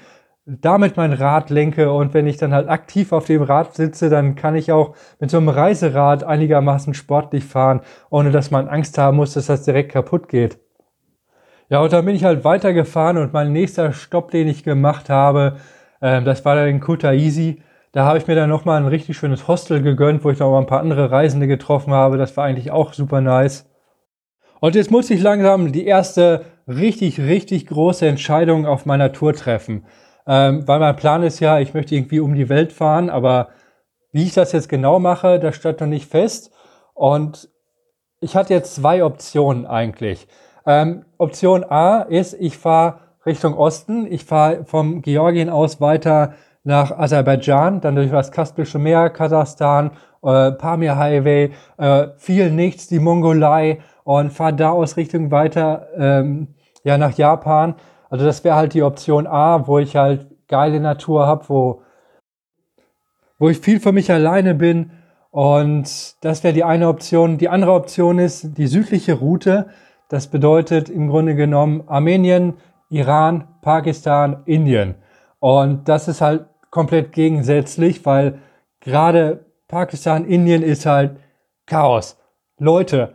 [SPEAKER 1] damit mein Rad lenke und wenn ich dann halt aktiv auf dem Rad sitze, dann kann ich auch mit so einem Reiserad einigermaßen sportlich fahren, ohne dass man Angst haben muss, dass das direkt kaputt geht. Ja, und dann bin ich halt weitergefahren und mein nächster Stopp, den ich gemacht habe, äh, das war dann in Kutaisi. Da habe ich mir dann nochmal ein richtig schönes Hostel gegönnt, wo ich noch mal ein paar andere Reisende getroffen habe. Das war eigentlich auch super nice. Und jetzt muss ich langsam die erste richtig, richtig große Entscheidung auf meiner Tour treffen. Ähm, weil mein Plan ist ja, ich möchte irgendwie um die Welt fahren, aber wie ich das jetzt genau mache, das stand noch nicht fest. Und ich hatte jetzt zwei Optionen eigentlich. Ähm, Option A ist, ich fahre Richtung Osten. Ich fahre vom Georgien aus weiter nach Aserbaidschan, dann durch das Kaspische Meer, Kasachstan, äh, Pamir Highway, äh, viel nichts, die Mongolei und fahre da aus Richtung weiter ähm, ja nach Japan. Also das wäre halt die Option A, wo ich halt geile Natur habe, wo, wo ich viel für mich alleine bin. Und das wäre die eine Option. Die andere Option ist die südliche Route. Das bedeutet im Grunde genommen Armenien, Iran, Pakistan, Indien. Und das ist halt komplett gegensätzlich, weil gerade Pakistan, Indien ist halt Chaos. Leute,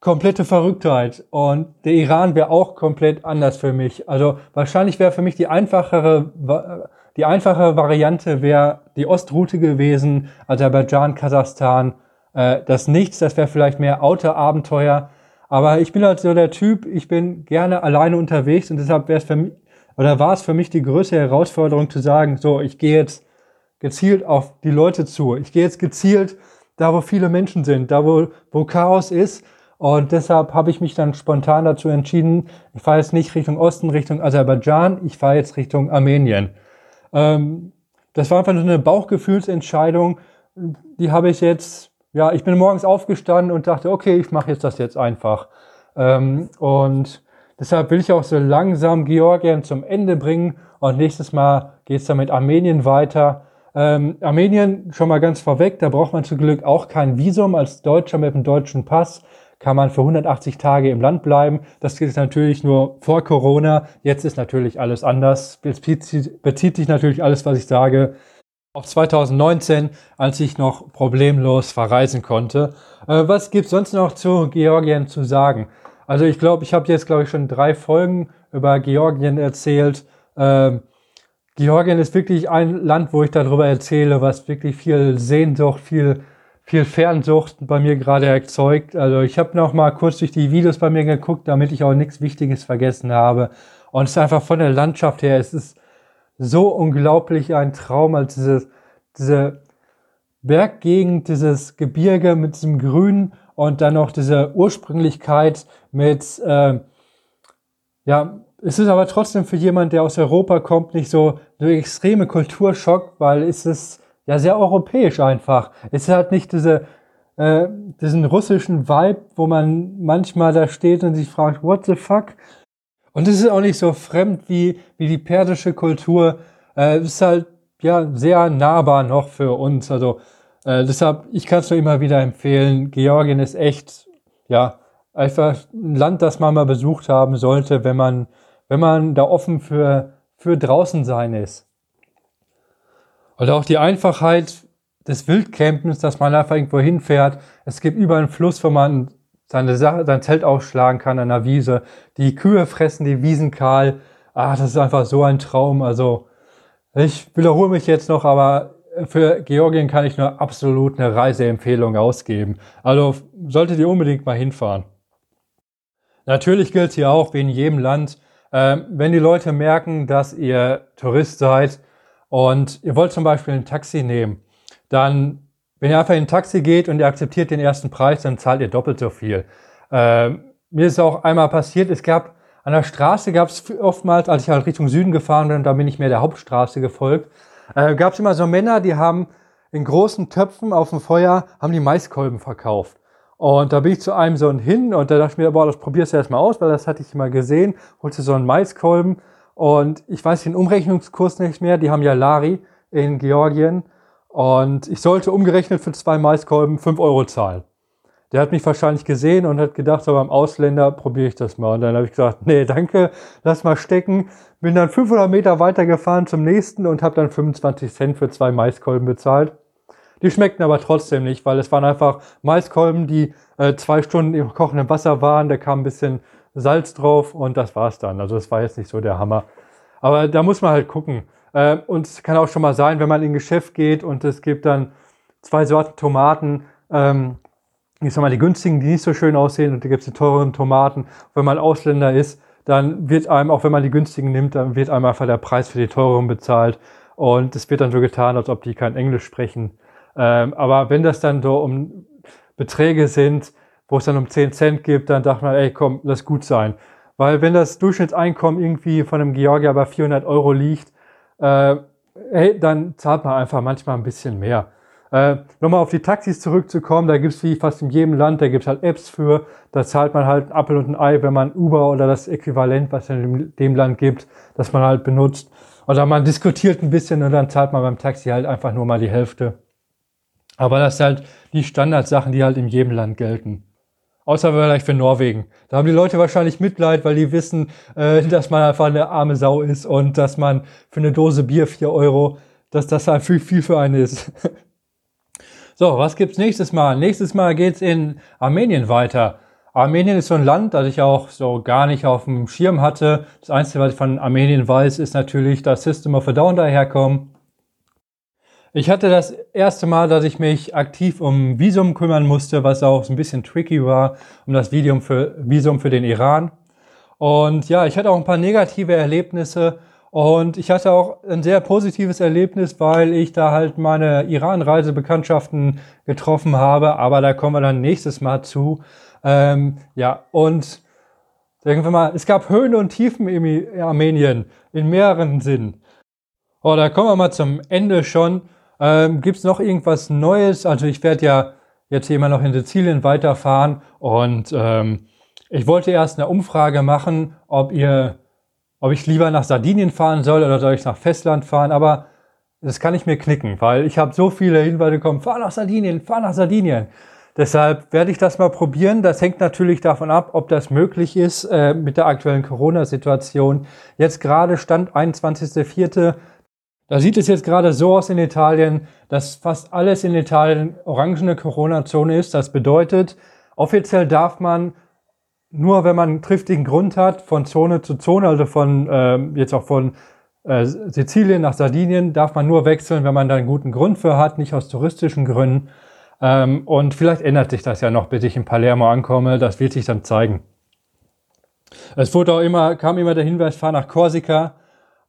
[SPEAKER 1] komplette Verrücktheit. Und der Iran wäre auch komplett anders für mich. Also wahrscheinlich wäre für mich die einfachere, die einfache Variante wäre die Ostroute gewesen, Aserbaidschan, Kasachstan. Äh, das Nichts, das wäre vielleicht mehr Autoabenteuer. Aber ich bin halt so der Typ, ich bin gerne alleine unterwegs und deshalb wäre es für mich, oder war es für mich die größte Herausforderung zu sagen, so, ich gehe jetzt gezielt auf die Leute zu. Ich gehe jetzt gezielt da, wo viele Menschen sind, da, wo, wo Chaos ist. Und deshalb habe ich mich dann spontan dazu entschieden, ich fahre jetzt nicht Richtung Osten, Richtung Aserbaidschan, ich fahre jetzt Richtung Armenien. Ähm, das war einfach nur eine Bauchgefühlsentscheidung. Die habe ich jetzt ja, ich bin morgens aufgestanden und dachte, okay, ich mache jetzt das jetzt einfach. Ähm, und deshalb will ich auch so langsam Georgien zum Ende bringen. Und nächstes Mal geht es dann mit Armenien weiter. Ähm, Armenien, schon mal ganz vorweg, da braucht man zum Glück auch kein Visum. Als Deutscher mit dem deutschen Pass kann man für 180 Tage im Land bleiben. Das gilt natürlich nur vor Corona. Jetzt ist natürlich alles anders. Bezieht, sich natürlich alles, was ich sage, auf 2019, als ich noch problemlos verreisen konnte. Äh, was gibt's sonst noch zu Georgien zu sagen? Also ich glaube, ich habe jetzt, glaube ich, schon drei Folgen über Georgien erzählt. Ähm, Georgien ist wirklich ein Land, wo ich darüber erzähle, was wirklich viel Sehnsucht, viel, viel Fernsucht bei mir gerade erzeugt. Also ich habe noch mal kurz durch die Videos bei mir geguckt, damit ich auch nichts Wichtiges vergessen habe. Und es ist einfach von der Landschaft her, es ist so unglaublich ein Traum, als diese, diese Berggegend, dieses Gebirge mit diesem Grün und dann noch diese Ursprünglichkeit mit, äh, ja, es ist aber trotzdem für jemand, der aus Europa kommt, nicht so eine extreme Kulturschock, weil es ist ja sehr europäisch einfach. Es halt nicht diese, äh, diesen russischen Vibe, wo man manchmal da steht und sich fragt, what the fuck? Und es ist auch nicht so fremd wie, wie die persische Kultur. Äh, ist halt ja sehr nahbar noch für uns. Also äh, deshalb, ich kann es nur immer wieder empfehlen. Georgien ist echt, ja, einfach ein Land, das man mal besucht haben sollte, wenn man, wenn man da offen für, für draußen sein ist. Und auch die Einfachheit des Wildcampens, dass man einfach irgendwo hinfährt. Es gibt über einen Fluss, wo man seine Sache, sein Zelt aufschlagen kann an der Wiese. Die Kühe fressen die Wiesen kahl. Ah, das ist einfach so ein Traum. Also, ich wiederhole mich jetzt noch, aber für Georgien kann ich nur absolut eine Reiseempfehlung ausgeben. Also, solltet ihr unbedingt mal hinfahren. Natürlich gilt hier auch, wie in jedem Land, äh, wenn die Leute merken, dass ihr Tourist seid und ihr wollt zum Beispiel ein Taxi nehmen, dann wenn ihr einfach in ein Taxi geht und ihr akzeptiert den ersten Preis, dann zahlt ihr doppelt so viel. Äh, mir ist auch einmal passiert, es gab an der Straße gab es oftmals, als ich halt Richtung Süden gefahren bin, da bin ich mehr der Hauptstraße gefolgt, äh, gab es immer so Männer, die haben in großen Töpfen auf dem Feuer, haben die Maiskolben verkauft. Und da bin ich zu einem so hin und da dachte ich mir, boah, das probierst du erstmal aus, weil das hatte ich mal gesehen, holste so einen Maiskolben und ich weiß den Umrechnungskurs nicht mehr, die haben ja Lari in Georgien und ich sollte umgerechnet für zwei Maiskolben fünf Euro zahlen. Der hat mich wahrscheinlich gesehen und hat gedacht, so beim Ausländer probiere ich das mal. Und dann habe ich gesagt, nee, danke, lass mal stecken. Bin dann 500 Meter weitergefahren zum nächsten und habe dann 25 Cent für zwei Maiskolben bezahlt. Die schmeckten aber trotzdem nicht, weil es waren einfach Maiskolben, die äh, zwei Stunden im kochenden Wasser waren. Da kam ein bisschen Salz drauf und das war's dann. Also das war jetzt nicht so der Hammer. Aber da muss man halt gucken. Äh, und es kann auch schon mal sein, wenn man in ein Geschäft geht und es gibt dann zwei Sorten Tomaten, ähm, ich sag mal, die günstigen, die nicht so schön aussehen und da gibt es die teuren Tomaten. Wenn man Ausländer ist, dann wird einem, auch wenn man die günstigen nimmt, dann wird einem einfach der Preis für die teuren bezahlt. Und es wird dann so getan, als ob die kein Englisch sprechen. Ähm, aber wenn das dann so um Beträge sind, wo es dann um 10 Cent gibt, dann dachte man, ey, komm, lass gut sein. Weil wenn das Durchschnittseinkommen irgendwie von einem Georgier bei 400 Euro liegt, äh, hey, dann zahlt man einfach manchmal ein bisschen mehr. Äh, Nochmal auf die Taxis zurückzukommen, da gibt's wie fast in jedem Land, da gibt's halt Apps für, da zahlt man halt ein Apfel und ein Ei, wenn man Uber oder das Äquivalent, was es in dem Land gibt, das man halt benutzt. Oder man diskutiert ein bisschen und dann zahlt man beim Taxi halt einfach nur mal die Hälfte. Aber das sind halt die Standardsachen, die halt in jedem Land gelten. Außer vielleicht für Norwegen. Da haben die Leute wahrscheinlich Mitleid, weil die wissen, äh, dass man einfach eine arme Sau ist und dass man für eine Dose Bier vier Euro, dass das halt viel, viel für einen ist. [laughs] so, was gibt's nächstes Mal? Nächstes Mal geht's in Armenien weiter. Armenien ist so ein Land, das ich auch so gar nicht auf dem Schirm hatte. Das Einzige, was ich von Armenien weiß, ist natürlich, dass System of a Down daherkommt. Ich hatte das erste Mal, dass ich mich aktiv um Visum kümmern musste, was auch so ein bisschen tricky war, um das Visum für, Visum für den Iran. Und ja, ich hatte auch ein paar negative Erlebnisse und ich hatte auch ein sehr positives Erlebnis, weil ich da halt meine Iran-Reisebekanntschaften getroffen habe, aber da kommen wir dann nächstes Mal zu. Ähm, ja, und sagen wir mal, es gab Höhen und Tiefen in Armenien in mehreren Sinnen. Oh, da kommen wir mal zum Ende schon. Ähm, Gibt es noch irgendwas Neues? Also ich werde ja jetzt hier immer noch in Sizilien weiterfahren und ähm, ich wollte erst eine Umfrage machen, ob ihr, ob ich lieber nach Sardinien fahren soll oder soll ich nach Festland fahren, aber das kann ich mir knicken, weil ich habe so viele Hinweise bekommen, fahr nach Sardinien, fahr nach Sardinien. Deshalb werde ich das mal probieren. Das hängt natürlich davon ab, ob das möglich ist äh, mit der aktuellen Corona-Situation. Jetzt gerade Stand 21.04. Da sieht es jetzt gerade so aus in Italien, dass fast alles in Italien orangene Corona-Zone ist. Das bedeutet, offiziell darf man nur, wenn man einen triftigen Grund hat, von Zone zu Zone, also von äh, jetzt auch von äh, Sizilien nach Sardinien, darf man nur wechseln, wenn man da einen guten Grund für hat, nicht aus touristischen Gründen. Ähm, und vielleicht ändert sich das ja noch, bis ich in Palermo ankomme. Das wird sich dann zeigen. Es wurde auch immer, kam immer der Hinweis, fahr nach Korsika.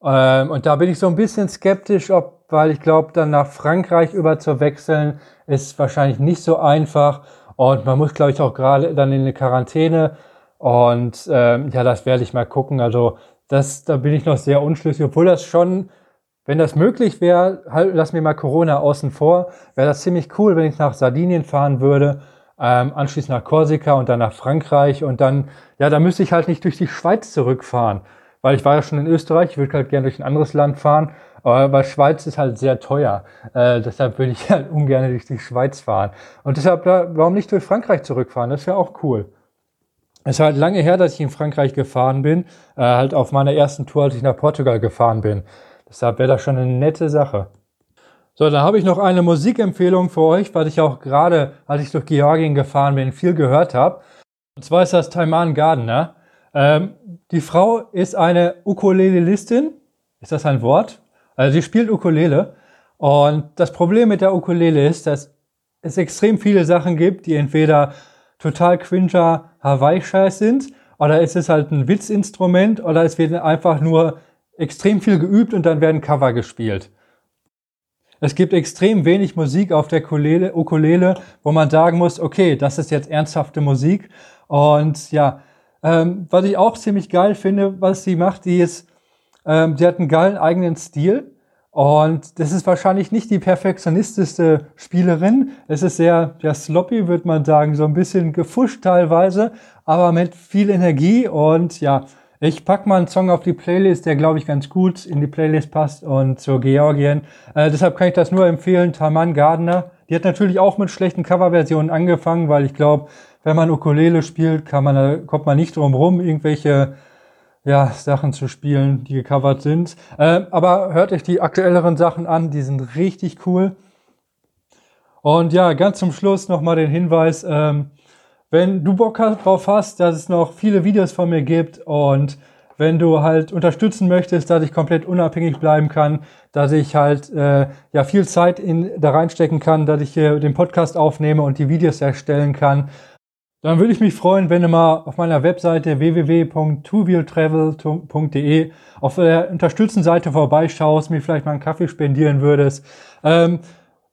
[SPEAKER 1] Ähm, und da bin ich so ein bisschen skeptisch, ob, weil ich glaube, dann nach Frankreich über zu wechseln, ist wahrscheinlich nicht so einfach. Und man muss, glaube ich, auch gerade dann in eine Quarantäne. Und ähm, ja, das werde ich mal gucken. Also das, da bin ich noch sehr unschlüssig, obwohl das schon, wenn das möglich wäre, halt, lass mir mal Corona außen vor, wäre das ziemlich cool, wenn ich nach Sardinien fahren würde, ähm, anschließend nach Korsika und dann nach Frankreich und dann, ja, da müsste ich halt nicht durch die Schweiz zurückfahren weil ich war ja schon in Österreich, ich würde halt gerne durch ein anderes Land fahren, aber Schweiz ist halt sehr teuer. Äh, deshalb würde ich [laughs] halt ungern durch die Schweiz fahren. Und deshalb, warum nicht durch Frankreich zurückfahren? Das wäre auch cool. Es ist halt lange her, dass ich in Frankreich gefahren bin, äh, halt auf meiner ersten Tour, als ich nach Portugal gefahren bin. Deshalb wäre das schon eine nette Sache. So, dann habe ich noch eine Musikempfehlung für euch, weil ich auch gerade, als ich durch Georgien gefahren bin, viel gehört habe. Und zwar ist das Taiman Gardner. Ähm, die Frau ist eine Ukulelistin. Ist das ein Wort? Also sie spielt Ukulele. Und das Problem mit der Ukulele ist, dass es extrem viele Sachen gibt, die entweder total cringer Hawaii-Scheiß sind, oder es ist halt ein Witzinstrument, oder es wird einfach nur extrem viel geübt und dann werden Cover gespielt. Es gibt extrem wenig Musik auf der Ukulele, Ukulele, wo man sagen muss, okay, das ist jetzt ernsthafte Musik. Und ja, ähm, was ich auch ziemlich geil finde, was sie macht, die ist, ähm, die hat einen geilen eigenen Stil. Und das ist wahrscheinlich nicht die perfektionistischste Spielerin. Es ist sehr, sehr sloppy, würde man sagen, so ein bisschen gefuscht teilweise, aber mit viel Energie. Und ja, ich pack mal einen Song auf die Playlist, der glaube ich ganz gut in die Playlist passt und zur Georgien. Äh, deshalb kann ich das nur empfehlen. Taman Gardner, Die hat natürlich auch mit schlechten Coverversionen angefangen, weil ich glaube, wenn man Ukulele spielt, kann man, kommt man nicht drum rum, irgendwelche ja, Sachen zu spielen, die gecovert sind. Äh, aber hört euch die aktuelleren Sachen an, die sind richtig cool. Und ja, ganz zum Schluss nochmal den Hinweis, ähm, wenn du Bock drauf hast, dass es noch viele Videos von mir gibt und wenn du halt unterstützen möchtest, dass ich komplett unabhängig bleiben kann, dass ich halt äh, ja viel Zeit in da reinstecken kann, dass ich hier den Podcast aufnehme und die Videos erstellen kann, dann würde ich mich freuen, wenn du mal auf meiner Webseite www.twowheeltravel.de auf der Unterstützen-Seite vorbeischaust, mir vielleicht mal einen Kaffee spendieren würdest. Ähm,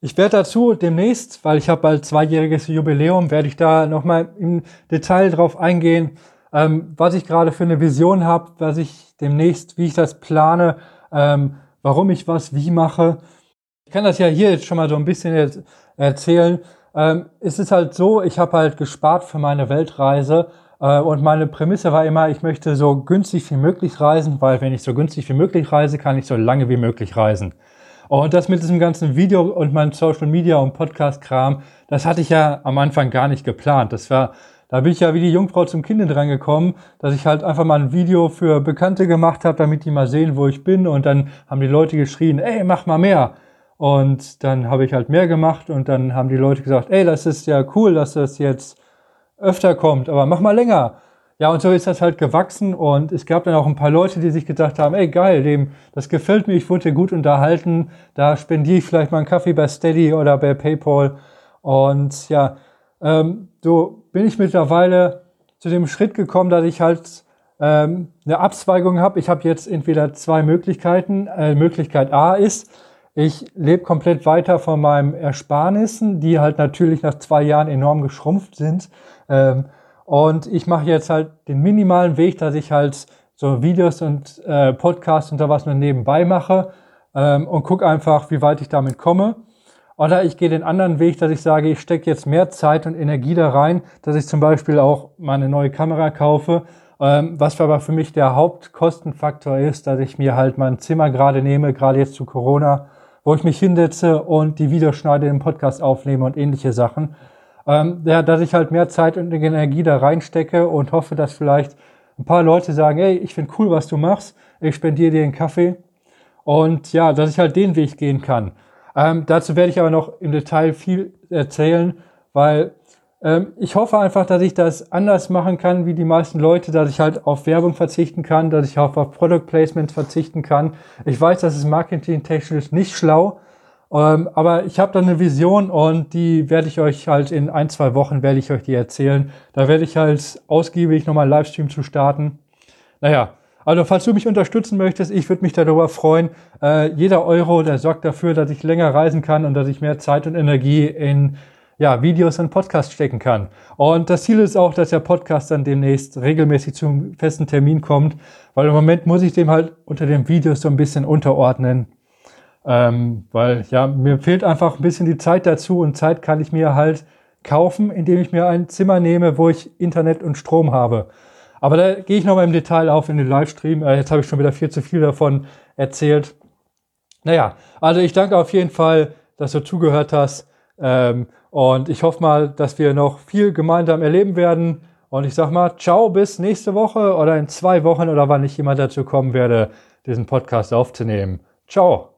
[SPEAKER 1] ich werde dazu demnächst, weil ich habe bald zweijähriges Jubiläum, werde ich da nochmal im Detail drauf eingehen, ähm, was ich gerade für eine Vision habe, was ich demnächst, wie ich das plane, ähm, warum ich was wie mache. Ich kann das ja hier jetzt schon mal so ein bisschen erzählen. Ähm, es ist halt so, ich habe halt gespart für meine Weltreise äh, und meine Prämisse war immer, ich möchte so günstig wie möglich reisen, weil wenn ich so günstig wie möglich reise, kann ich so lange wie möglich reisen. Und das mit diesem ganzen Video und meinem Social Media und Podcast-Kram, das hatte ich ja am Anfang gar nicht geplant. Das war, da bin ich ja wie die Jungfrau zum Kinde dran gekommen, dass ich halt einfach mal ein Video für Bekannte gemacht habe, damit die mal sehen, wo ich bin. Und dann haben die Leute geschrien, ey, mach mal mehr. Und dann habe ich halt mehr gemacht und dann haben die Leute gesagt, ey, das ist ja cool, dass das jetzt öfter kommt, aber mach mal länger. Ja, und so ist das halt gewachsen und es gab dann auch ein paar Leute, die sich gedacht haben, ey, geil, dem, das gefällt mir, ich wurde gut unterhalten, da spendiere ich vielleicht mal einen Kaffee bei Steady oder bei PayPal. Und ja, ähm, so bin ich mittlerweile zu dem Schritt gekommen, dass ich halt ähm, eine Abzweigung habe. Ich habe jetzt entweder zwei Möglichkeiten. Äh, Möglichkeit A ist, ich lebe komplett weiter von meinem Ersparnissen, die halt natürlich nach zwei Jahren enorm geschrumpft sind. Ähm, und ich mache jetzt halt den minimalen Weg, dass ich halt so Videos und äh, Podcasts und sowas nur nebenbei mache ähm, und gucke einfach, wie weit ich damit komme. Oder ich gehe den anderen Weg, dass ich sage, ich stecke jetzt mehr Zeit und Energie da rein, dass ich zum Beispiel auch meine neue Kamera kaufe. Ähm, was aber für mich der Hauptkostenfaktor ist, dass ich mir halt mein Zimmer gerade nehme, gerade jetzt zu Corona wo ich mich hinsetze und die Videoschneide im Podcast aufnehme und ähnliche Sachen. Ähm, ja, dass ich halt mehr Zeit und Energie da reinstecke und hoffe, dass vielleicht ein paar Leute sagen, ey, ich finde cool, was du machst, ich spendiere dir einen Kaffee. Und ja, dass ich halt den Weg gehen kann. Ähm, dazu werde ich aber noch im Detail viel erzählen, weil ähm, ich hoffe einfach, dass ich das anders machen kann wie die meisten Leute, dass ich halt auf Werbung verzichten kann, dass ich auch auf Product Placements verzichten kann. Ich weiß, das ist marketingtechnisch nicht schlau, ähm, aber ich habe da eine Vision und die werde ich euch halt in ein, zwei Wochen werde ich euch die erzählen. Da werde ich halt ausgiebig nochmal einen Livestream zu starten. Naja, also falls du mich unterstützen möchtest, ich würde mich darüber freuen. Äh, jeder Euro, der sorgt dafür, dass ich länger reisen kann und dass ich mehr Zeit und Energie in ja, Videos und Podcast stecken kann. Und das Ziel ist auch, dass der Podcast dann demnächst regelmäßig zum festen Termin kommt, weil im Moment muss ich dem halt unter den Videos so ein bisschen unterordnen. Ähm, weil ja, mir fehlt einfach ein bisschen die Zeit dazu und Zeit kann ich mir halt kaufen, indem ich mir ein Zimmer nehme, wo ich Internet und Strom habe. Aber da gehe ich nochmal im Detail auf in den Livestream. Äh, jetzt habe ich schon wieder viel zu viel davon erzählt. Naja, also ich danke auf jeden Fall, dass du zugehört hast. Ähm, und ich hoffe mal, dass wir noch viel gemeinsam erleben werden. Und ich sag mal, ciao, bis nächste Woche oder in zwei Wochen oder wann ich immer dazu kommen werde, diesen Podcast aufzunehmen. Ciao.